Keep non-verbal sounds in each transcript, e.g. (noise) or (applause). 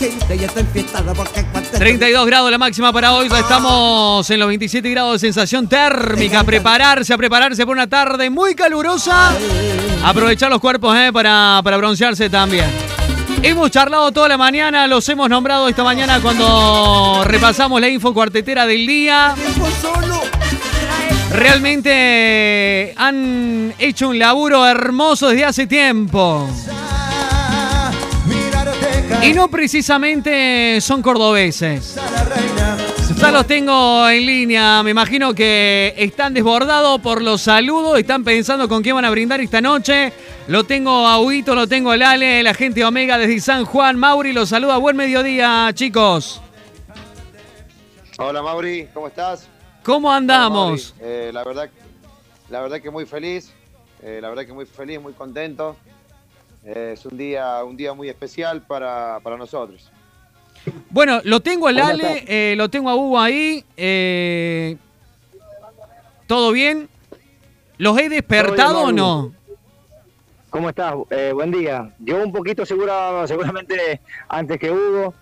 gente ya está enfiestada porque 32 grados la máxima para hoy, estamos en los 27 grados de sensación térmica. Prepararse, a prepararse por una tarde muy calurosa. Aprovechar los cuerpos eh, para, para broncearse también. Hemos charlado toda la mañana, los hemos nombrado esta mañana cuando repasamos la info cuartetera del día. Realmente han hecho un laburo hermoso desde hace tiempo. Y no precisamente son cordobeses. Ya los tengo en línea. Me imagino que están desbordados por los saludos. Están pensando con qué van a brindar esta noche. Lo tengo a Huito, lo tengo a Lale, la gente Omega desde San Juan. Mauri los saluda. Buen mediodía, chicos. Hola Mauri, ¿cómo estás? ¿Cómo andamos? Hola. Eh, la verdad, la verdad que muy feliz, eh, la verdad que muy feliz, muy contento. Es un día, un día muy especial para, para nosotros. Bueno, lo tengo a Lale, eh, lo tengo a Hugo ahí. eh, ¿Todo bien? ¿Los he despertado o no? ¿Cómo estás? Eh, buen día. Yo un poquito segura, seguramente antes que Hugo.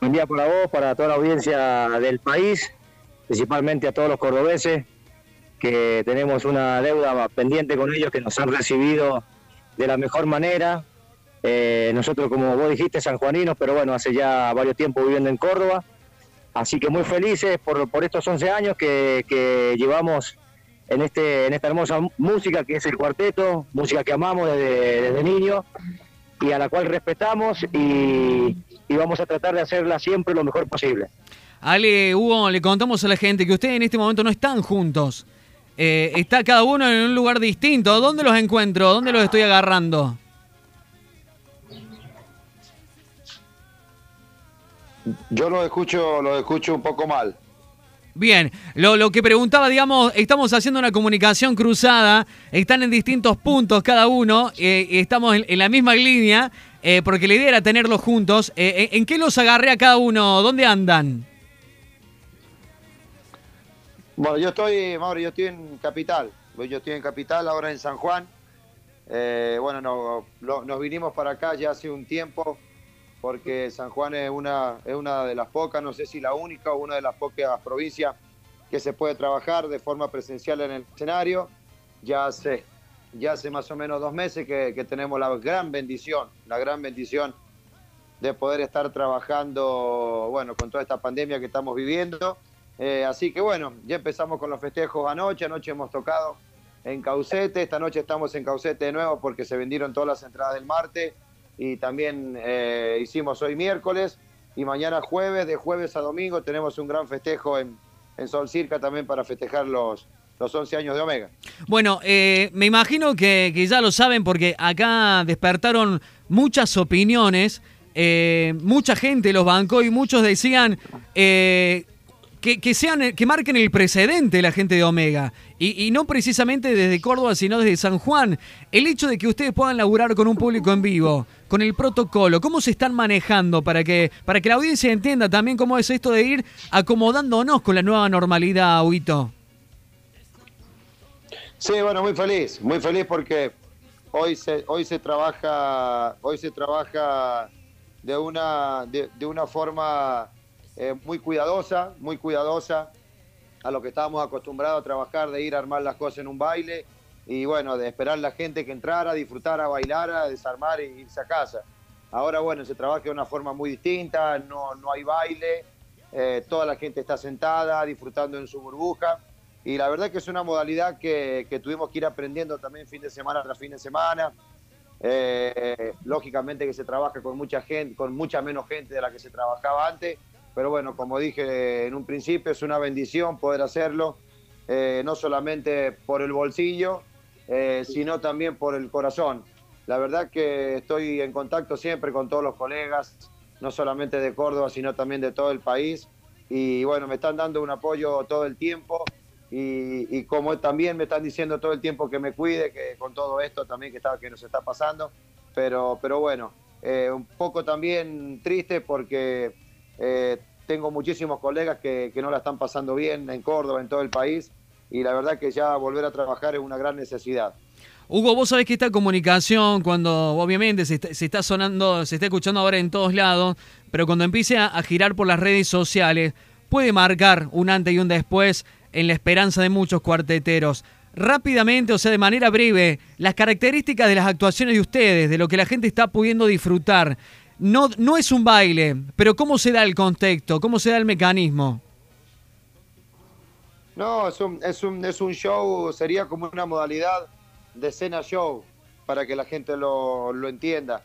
Buen día para vos, para toda la audiencia del país, principalmente a todos los cordobeses, que tenemos una deuda pendiente con ellos, que nos han recibido de la mejor manera. Eh, nosotros, como vos dijiste, sanjuaninos, pero bueno, hace ya varios tiempos viviendo en Córdoba. Así que muy felices por, por estos 11 años que, que llevamos en, este, en esta hermosa música que es el cuarteto, música que amamos desde, desde niño y a la cual respetamos y, y vamos a tratar de hacerla siempre lo mejor posible. Ale, Hugo, le contamos a la gente que ustedes en este momento no están juntos. Eh, está cada uno en un lugar distinto. ¿Dónde los encuentro? ¿Dónde los estoy agarrando? Yo lo escucho, lo escucho un poco mal. Bien, lo, lo que preguntaba, digamos, estamos haciendo una comunicación cruzada, están en distintos puntos cada uno, eh, y estamos en, en la misma línea, eh, porque la idea era tenerlos juntos. Eh, ¿En qué los agarré a cada uno? ¿Dónde andan? Bueno, yo estoy, Mauri, yo estoy en Capital. Yo estoy en Capital, ahora en San Juan. Eh, bueno, no, nos vinimos para acá ya hace un tiempo porque San Juan es una, es una de las pocas, no sé si la única o una de las pocas provincias que se puede trabajar de forma presencial en el escenario. Ya hace, ya hace más o menos dos meses que tenemos la gran bendición, la gran bendición de poder estar trabajando, bueno, con toda esta pandemia que estamos viviendo. Eh, así que bueno, ya empezamos con los festejos anoche, anoche hemos tocado en Caucete, esta noche estamos en Caucete de nuevo porque se vendieron todas las entradas del martes y también eh, hicimos hoy miércoles y mañana jueves, de jueves a domingo tenemos un gran festejo en, en Sol Circa también para festejar los, los 11 años de Omega. Bueno, eh, me imagino que, que ya lo saben porque acá despertaron muchas opiniones, mucha gente los bancó y muchos decían que, sean, que marquen el precedente la gente de Omega. Y, no precisamente desde Córdoba, sino desde San Juan. El hecho de que ustedes puedan laburar con un público en vivo, con el protocolo, ¿cómo se están manejando para que, para que la audiencia entienda también cómo es esto de ir acomodándonos con la nueva normalidad, Huito? Sí, bueno, muy feliz, muy feliz porque hoy se, hoy se trabaja, hoy se trabaja de una, de una forma eh, muy cuidadosa, muy cuidadosa a lo que estábamos acostumbrados a trabajar, de ir a armar las cosas en un baile y bueno, de esperar la gente que entrara, disfrutara, bailara, desarmar e irse a casa. Ahora bueno, se trabaja de una forma muy distinta, no, no hay baile, eh, toda la gente está sentada, disfrutando en su burbuja. Y la verdad que es una modalidad que, que tuvimos que ir aprendiendo también fin de semana tras fin de semana. Eh, lógicamente que se trabaja con mucha gente, con mucha menos gente de la que se trabajaba antes, pero bueno, como dije en un principio, es una bendición poder hacerlo, eh, no solamente por el bolsillo, eh, sino también por el corazón. La verdad que estoy en contacto siempre con todos los colegas, no solamente de Córdoba, sino también de todo el país. Y bueno, me están dando un apoyo todo el tiempo y, como también me están diciendo todo el tiempo que me cuide, que con todo esto también que, está, que nos está pasando. Pero, pero bueno, eh, un poco también triste porque eh, tengo muchísimos colegas que, que no la están pasando bien en Córdoba, en todo el país. Y la verdad que ya volver a trabajar es una gran necesidad. Hugo, vos sabés que esta comunicación, cuando obviamente se está, sonando, se está escuchando ahora en todos lados, pero cuando empiece a, girar por las redes sociales, puede marcar un antes y un después en la esperanza de muchos cuarteteros. Rápidamente, o sea, de manera breve, las características de las actuaciones de ustedes, de lo que la gente está pudiendo disfrutar. No, no es un baile, pero ¿cómo se da el contexto? ¿Cómo se da el mecanismo? No, es un, es un, es un show, sería como una modalidad de cena show, para que la gente lo, entienda.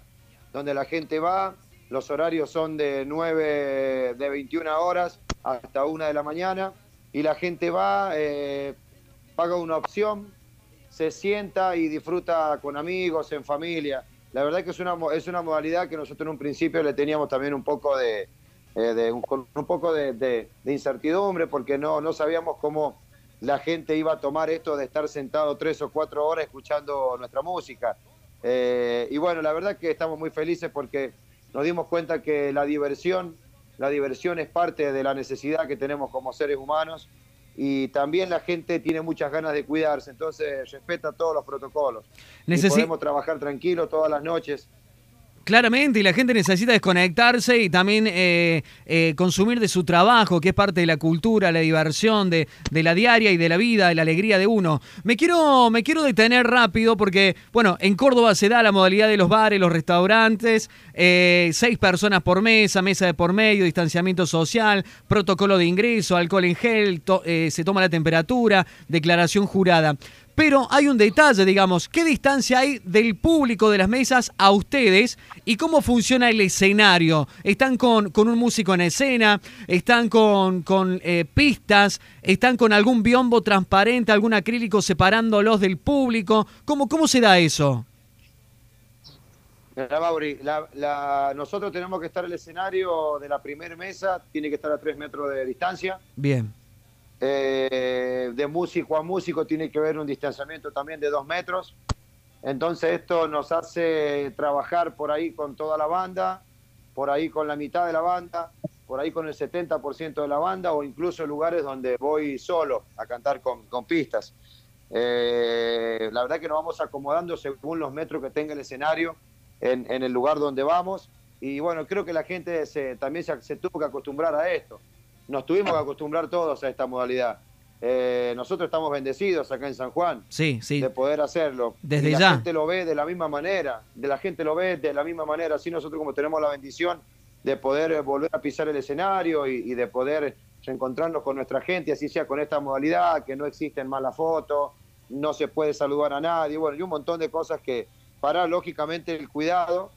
Donde la gente va, los horarios son de 9, de 21 horas hasta 1 de la mañana, y la gente va, eh, paga una opción, se sienta y disfruta con amigos, en familia. La verdad que es una, es una modalidad que nosotros en un principio le teníamos también un poco de, eh, un, poco de, incertidumbre porque no, no sabíamos cómo la gente iba a tomar esto de estar sentado tres o cuatro horas escuchando nuestra música. Eh, y bueno, la verdad que estamos muy felices porque nos dimos cuenta que la diversión, la diversión es parte de la necesidad que tenemos como seres humanos y también la gente tiene muchas ganas de cuidarse, entonces respeta todos los protocolos. podemos trabajar tranquilo todas las noches Claramente, y la gente necesita desconectarse y también eh, eh, consumir de su trabajo, que es parte de la cultura, la diversión, de, la diaria y de la vida, de la alegría de uno. Me quiero, me quiero detener rápido porque, bueno, en Córdoba se da la modalidad de los bares, los restaurantes, eh, seis personas por mesa, mesa de por medio, distanciamiento social, protocolo de ingreso, alcohol en gel, se toma la temperatura, declaración jurada. Pero hay un detalle, digamos, ¿qué distancia hay del público de las mesas a ustedes y cómo funciona el escenario? ¿Están con, con un músico en escena? ¿Están con, con eh, pistas? ¿Están con algún biombo transparente, algún acrílico separándolos del público? ¿Cómo, cómo se da eso? nosotros tenemos que estar el escenario de la primera mesa, tiene que estar a tres metros de distancia. Bien. Eh, de músico a músico tiene que haber un distanciamiento también de dos metros. Entonces esto nos hace trabajar por ahí con toda la banda, por ahí con la mitad de la banda, por ahí con el 70% de la banda o incluso lugares donde voy solo a cantar con, pistas. Eh, la verdad que nos vamos acomodando según los metros que tenga el escenario en, el lugar donde vamos. Y bueno, creo que la gente también se tuvo que acostumbrar a esto nos tuvimos que acostumbrar todos a esta modalidad. Eh, nosotros estamos bendecidos acá en San Juan sí, sí. de poder hacerlo. Desde y la gente lo ve de la misma manera, de la gente lo ve de la misma manera, así nosotros como tenemos la bendición de poder volver a pisar el escenario y, de poder reencontrarnos con nuestra gente, así sea con esta modalidad, que no existen malas fotos, no se puede saludar a nadie, bueno, y un montón de cosas que para lógicamente el cuidado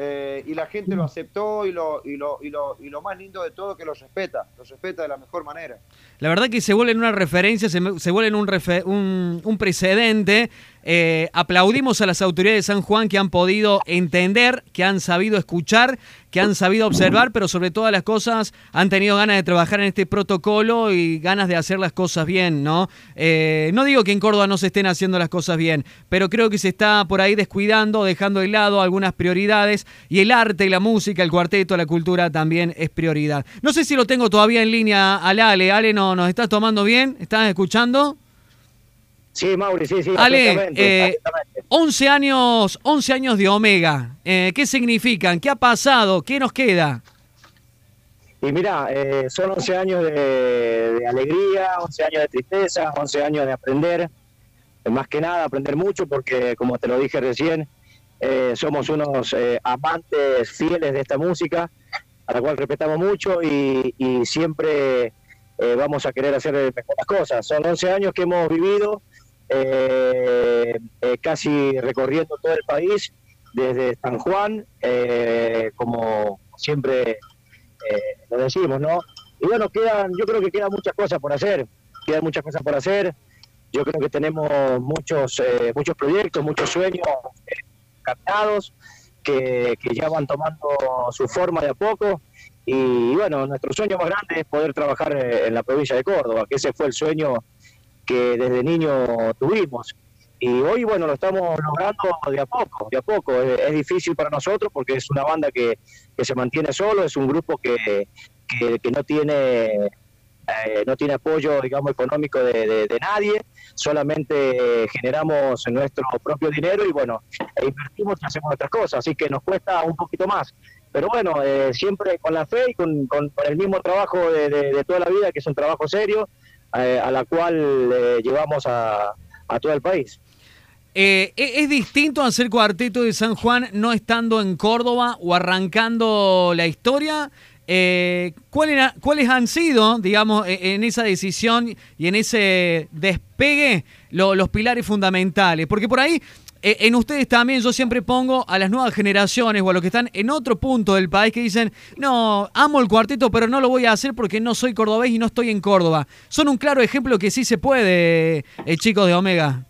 eh, y la gente lo aceptó y lo, y, lo, y, lo, y lo más lindo de todo que lo respeta, lo respeta de la mejor manera. La verdad que se vuelve una referencia, se, se vuelve un, un, un precedente eh, aplaudimos a las autoridades de San Juan que han podido entender, que han sabido escuchar, que han sabido observar, pero sobre todas las cosas han tenido ganas de trabajar en este protocolo y ganas de hacer las cosas bien, ¿no? Eh, no digo que en Córdoba no se estén haciendo las cosas bien, pero creo que se está por ahí descuidando, dejando de lado algunas prioridades y el arte, la música, el cuarteto, la cultura también es prioridad. No sé si lo tengo todavía en línea al Ale. Ale, ¿no, ¿nos estás tomando bien? ¿Estás escuchando? Sí, Mauri, sí, sí. Ale, eh, 11 años, 11 años de Omega. Eh, ¿Qué significan? ¿Qué ha pasado? ¿Qué nos queda? Y mira, eh, son 11 años de, alegría, 11 años de tristeza, 11 años de aprender. Más que nada, aprender mucho porque, como te lo dije recién, eh, somos unos amantes fieles de esta música, a la cual respetamos mucho y, y siempre vamos a querer hacer mejores cosas. Son 11 años que hemos vivido eh, eh, casi recorriendo todo el país, desde San Juan, eh, como siempre eh, lo decimos, ¿no? Y bueno, quedan, yo creo que quedan muchas cosas por hacer, quedan muchas cosas por hacer. Yo creo que tenemos muchos, muchos proyectos, muchos sueños captados que, que ya van tomando su forma de a poco. Y bueno, nuestro sueño más grande es poder trabajar en la provincia de Córdoba, que ese fue el sueño que desde niño tuvimos. Y hoy, bueno, lo estamos logrando de a poco, de a poco. Es, difícil para nosotros porque es una banda que, se mantiene solo, es un grupo que, que, no tiene eh, no tiene apoyo, digamos, económico de, nadie, solamente generamos nuestro propio dinero y bueno, e invertimos y hacemos otras cosas, así que nos cuesta un poquito más. Pero bueno, eh, siempre con la fe y con, el mismo trabajo de, toda la vida, que es un trabajo serio, eh, a la cual llevamos a, todo el país. ¿e-, ¿Es distinto hacer cuarteto de San Juan no estando en Córdoba o arrancando la historia? Eh, ¿cuáles, han sido, digamos, e, en esa decisión y en ese despegue los pilares fundamentales? Porque por ahí, en ustedes también yo siempre pongo a las nuevas generaciones o a los que están en otro punto del país que dicen, no, amo el cuarteto, pero no lo voy a hacer porque no soy cordobés y no estoy en Córdoba. Son un claro ejemplo que sí se puede, eh, chicos de Omega.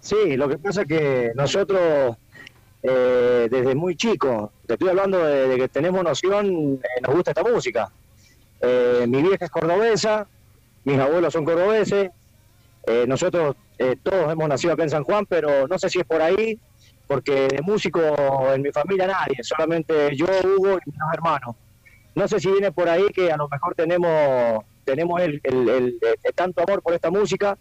Sí, lo que pasa es que nosotros eh, desde muy chico. Te estoy hablando de, que tenemos noción, eh, nos gusta esta música. Eh, mi vieja es cordobesa, mis abuelos son cordobeses, nosotros todos hemos nacido acá en San Juan, pero no sé si es por ahí, porque de músico en mi familia nadie, solamente yo, Hugo y mis hermanos. No sé si viene por ahí que a lo mejor tenemos tenemos el, el tanto amor por esta música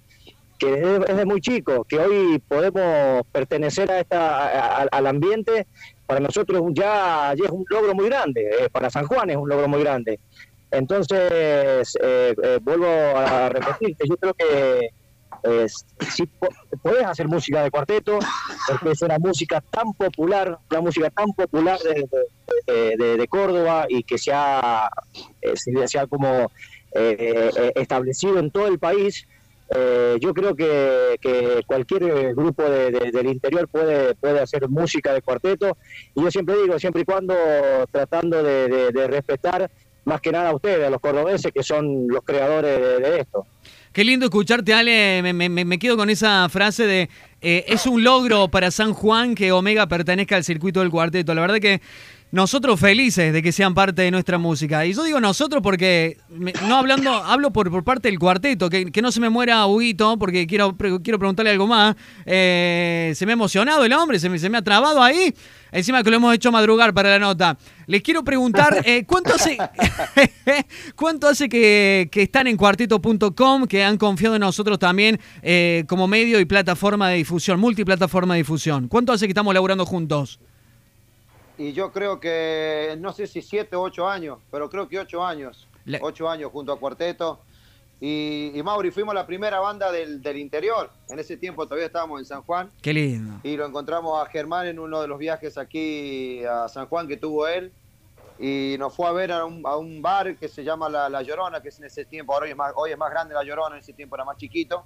que es de muy chico, que hoy podemos pertenecer a esta, al ambiente, para nosotros ya, ya, es un logro muy grande, eh, para San Juan es un logro muy grande. Entonces, eh, eh, vuelvo a repetirte, yo creo que si podés hacer música de cuarteto, porque es una música tan popular, una música tan popular de, de, Córdoba y que se ha, se ha como establecido en todo el país, eh, yo creo que, cualquier grupo del interior puede, puede hacer música de cuarteto y yo siempre digo, siempre y cuando tratando de, respetar más que nada a ustedes, a los cordobeses que son los creadores de, esto. Qué lindo escucharte, Ale. Me, quedo con esa frase de eh, es un logro para San Juan que Omega pertenezca al circuito del cuarteto. La verdad que nosotros felices de que sean parte de nuestra música. Y yo digo nosotros porque, no hablando, (laughs) hablo por, por parte del cuarteto, que, no se me muera Huguito, porque quiero, quiero preguntarle algo más. Eh, se me ha emocionado el hombre, se me, se me ha trabado ahí. Encima que lo hemos hecho madrugar para la nota. Les quiero preguntar, (laughs) eh, ¿cuánto hace, (laughs) ¿cuánto hace que, están en cuarteto.com, que han confiado en nosotros también eh, como medio y plataforma de difusión, multiplataforma de difusión? ¿Cuánto hace que estamos laburando juntos? Y yo creo que, no sé si siete o ocho años, pero creo que ocho años. Ocho años junto a Cuarteto. Y, y, Mauri, fuimos la primera banda del, interior. En ese tiempo todavía estábamos en San Juan. Qué lindo. Y lo encontramos a Germán en uno de los viajes aquí a San Juan que tuvo él. Y nos fue a ver a un, bar que se llama la, Llorona, que en ese tiempo, ahora hoy es, más, hoy es más grande La Llorona, en ese tiempo era más chiquito.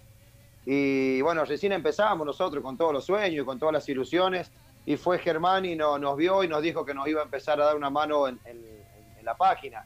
Y bueno, recién empezamos nosotros con todos los sueños y con todas las ilusiones y fue Germán y no, nos vio y nos dijo que nos iba a empezar a dar una mano en, la página.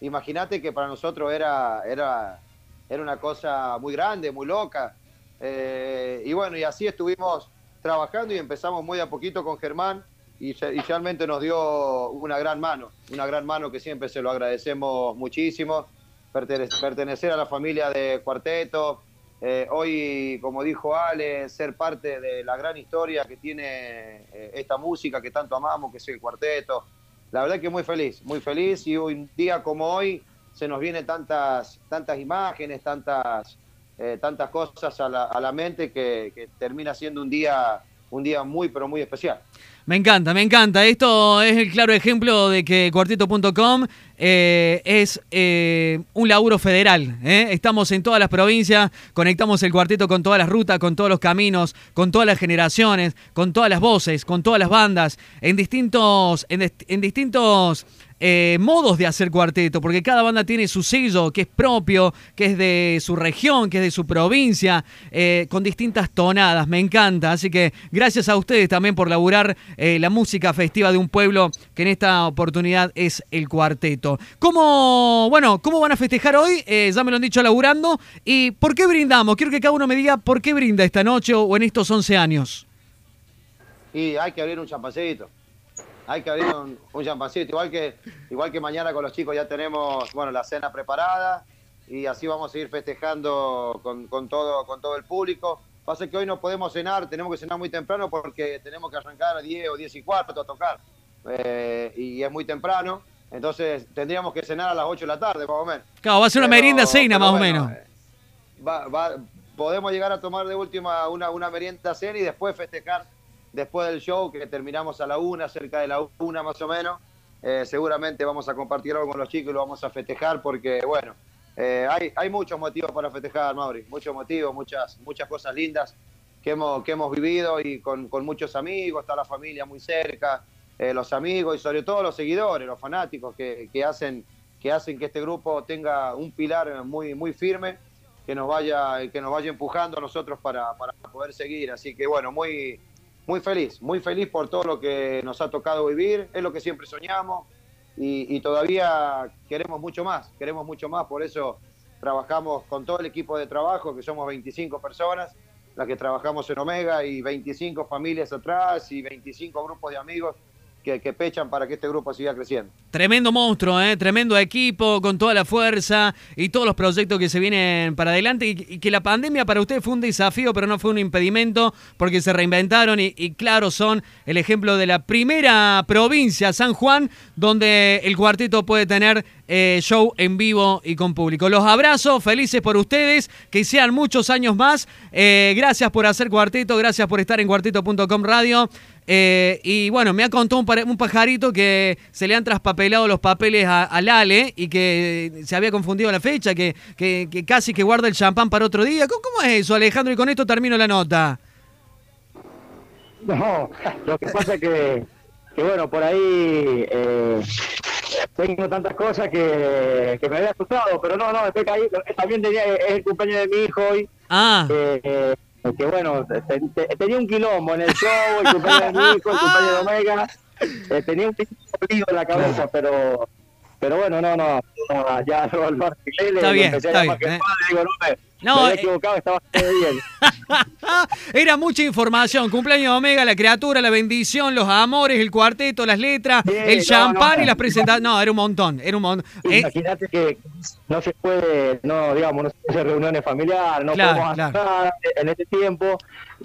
Imagínate que para nosotros era, era, era una cosa muy grande, muy loca. Eh, y bueno, y así estuvimos trabajando y empezamos muy a poquito con Germán y, y, realmente nos dio una gran mano, una gran mano que siempre se lo agradecemos muchísimo. Pertenecer a la familia de Cuarteto, eh, hoy, como dijo Ale, ser parte de la gran historia que tiene eh, esta música que tanto amamos, que es el cuarteto. La verdad que muy feliz, muy feliz y un día como hoy se nos vienen tantas, tantas imágenes, tantas, eh, tantas cosas a la, mente que termina siendo un día, un día muy, pero muy especial. Me encanta, me encanta. Esto es el claro ejemplo de que cuarteto.com eh, es eh, un laburo federal. ¿eh? Estamos en todas las provincias, conectamos el cuarteto con todas las rutas, con todos los caminos, con todas las generaciones, con todas las voces, con todas las bandas, en distintos, en distintos eh, modos de hacer cuarteto, porque cada banda tiene su sello que es propio, que es de su región, que es de su provincia, eh, con distintas tonadas. Me encanta. Así que gracias a ustedes también por laburar eh, la música festiva de un pueblo que en esta oportunidad es el cuarteto. ¿Cómo, bueno, cómo van a festejar hoy? ya me lo han dicho laburando. ¿Y por qué brindamos? Quiero que cada uno me diga por qué brinda esta noche o en estos 11 años. Y hay que abrir un champacito hay que abrir un, un champancito, igual que, igual que mañana con los chicos ya tenemos bueno, la cena preparada y así vamos a seguir festejando con, todo, con todo el público. Pasa que hoy no podemos cenar, tenemos que cenar muy temprano porque tenemos que arrancar a 10 o 10 y cuarto a tocar. Eh, y es muy temprano, Entonces tendríamos que cenar a las 8 de la tarde, más o menos. Claro, va a ser una Pero- merienda cena, más o menos. eh, va- va- podemos llegar a tomar de última una, una merienda cena y después festejar después del show, que terminamos a la una, cerca de la una más o menos. Eh, seguramente vamos a compartir algo con los chicos y lo vamos a festejar porque, bueno, eh, hay, muchos motivos para festejar, Mauri. Muchos motivos, muchas, muchas cosas lindas que hemos, que hemos vivido y con, con muchos amigos, está la familia muy cerca, eh, los amigos y sobre todo los seguidores, los fanáticos que, que hacen, que hacen que este grupo tenga un pilar muy, muy firme que nos vaya, que nos vaya empujando a nosotros para, para poder seguir. Así que bueno, muy, muy feliz, muy feliz por todo lo que nos ha tocado vivir, es lo que siempre soñamos y, y todavía queremos mucho más, queremos mucho más, por eso trabajamos con todo el equipo de trabajo, que somos 25 personas, las que trabajamos en Omega y 25 familias atrás y 25 grupos de amigos que, pechan para que este grupo siga creciendo. Tremendo monstruo, ¿eh? tremendo equipo, con toda la fuerza y todos los proyectos que se vienen para adelante. Y, que la pandemia para usted fue un desafío, pero no fue un impedimento, porque se reinventaron y, claro, son el ejemplo de la primera provincia, San Juan, donde el cuarteto puede tener eh, show en vivo y con público. Los abrazo, felices por ustedes, que sean muchos años más. Eh, gracias por hacer cuarteto, gracias por estar en cuarteto.com radio. Eh, y bueno, me ha contado un, pajarito que se le han traspapelado los papeles a, a Lale y que se había confundido la fecha, que, que- que casi que guarda el champán para otro día. ¿Cómo, cómo es eso, Alejandro? Y con esto termino la nota. No, lo que pasa es que, que bueno, por ahí eh, tengo tantas cosas que, que me había asustado, pero no, no, después caí, también tenía, es el cumpleaños de mi hijo hoy, Ah, eh, eh, que bueno, te- te- tenía un quilombo en el show, el cumpleaños de el cumpleaños de Omega, eh, tenía un lío en la cabeza, pero pero bueno, no, no, no, ya lo, arreglé, Está bien, empecé a llamar que eh. padre, digo, no, me, No, me había eh. equivocado, estaba todo bien. (laughs) era mucha información. Cumpleaños de Omega, la criatura, la bendición, los amores, el cuarteto, las letras, Sí, el no, champán no. y las presentaciones. No, era un montón, era un montón. Eh, Imagínate que no se puede, no, digamos, no se puede hacer reuniones familiares, no Claro, podemos hacer claro. nada. En este tiempo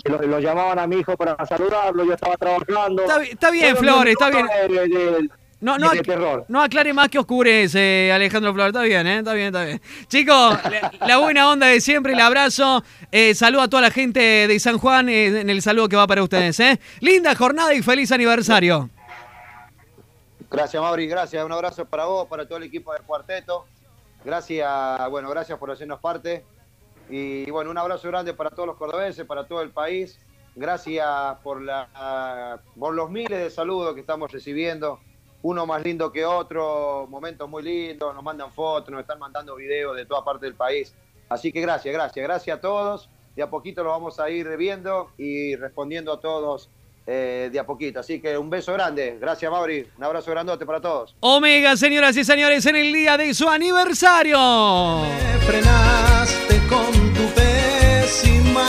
lo, lo llamaban a mi hijo para saludarlo, yo estaba trabajando. Está bi- está bien, Flores, está de- de- No, no, de ac- terror. no aclare más que oscurece, Alejandro Flores. Está bien, ¿eh? Está bien, está bien. Chicos, la, la buena onda de siempre, el abrazo. Eh, saludo a toda la gente de San Juan eh, en el saludo que va para ustedes, ¿eh? Linda jornada y feliz aniversario. Gracias, Mauri, gracias. Un abrazo para vos, para todo el equipo del cuarteto. Gracias, bueno, gracias por hacernos parte. Y bueno, un abrazo grande para todos los cordobeses, para todo el país. Gracias por, la, por los miles de saludos que estamos recibiendo uno más lindo que otro, momentos muy lindos, nos mandan fotos, nos están mandando videos de toda parte del país. Así que gracias, gracias, gracias a todos. De a poquito lo vamos a ir viendo y respondiendo a todos eh, de a poquito. Así que un beso grande. Gracias, Mauri. Un abrazo grandote para todos. Omega, señoras y señores, en el día de su aniversario. Me frenaste con tu pésima